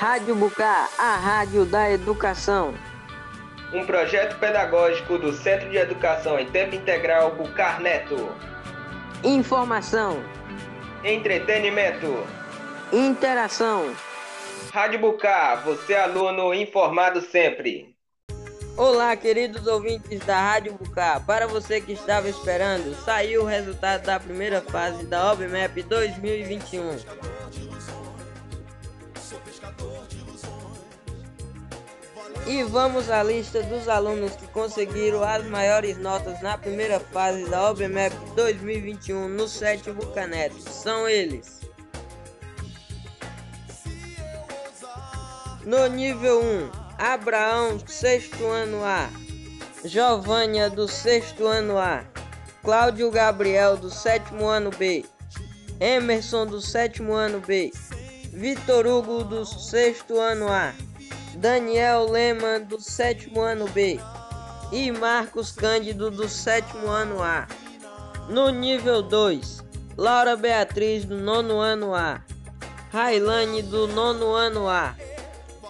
Rádio Bucá, a rádio da educação. Um projeto pedagógico do Centro de Educação em Tempo Integral Bucar Neto. Informação, Entretenimento. interação. Rádio Bucar, você aluno informado sempre. Olá, queridos ouvintes da Rádio Bucá. Para você que estava esperando, saiu o resultado da primeira fase da OBMAP 2021. E vamos à lista dos alunos que conseguiram as maiores notas na primeira fase da OBMAP 2021 no sete Bucaneto. São eles. No nível 1, Abraão, sexto ano A. Giovânia, do sexto ano A. Cláudio Gabriel, do sétimo ano B. Emerson, do sétimo ano B. Vitor Hugo, do sexto ano A. Daniel Lema, do sétimo ano B. E Marcos Cândido, do sétimo ano A. No nível 2, Laura Beatriz, do nono ano A. Railane, do nono ano A.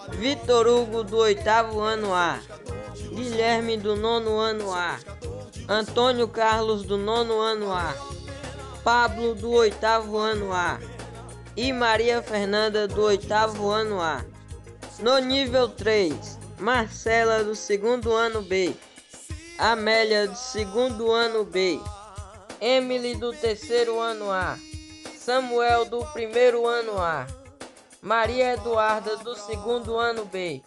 Vitor Hugo do oitavo ano A, Guilherme do nono ano A, Antônio Carlos do nono ano A, Pablo do oitavo ano A e Maria Fernanda do oitavo ano A. No nível 3, Marcela do segundo ano B, Amélia do segundo ano B, Emily do terceiro ano A, Samuel do primeiro ano A. Maria Eduarda do segundo ano B,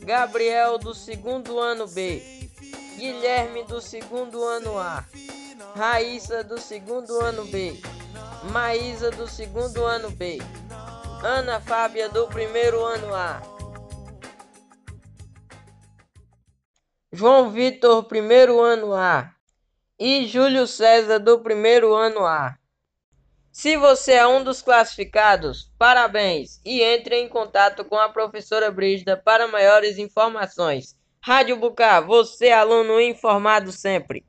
Gabriel do segundo ano B, Guilherme do segundo ano A, Raíssa do segundo ano B, Maísa do segundo ano B, Ana Fábia do primeiro ano A, João Vitor primeiro ano A e Júlio César do primeiro ano A. Se você é um dos classificados, parabéns e entre em contato com a professora Brígida para maiores informações. Rádio Bucá, você aluno informado sempre.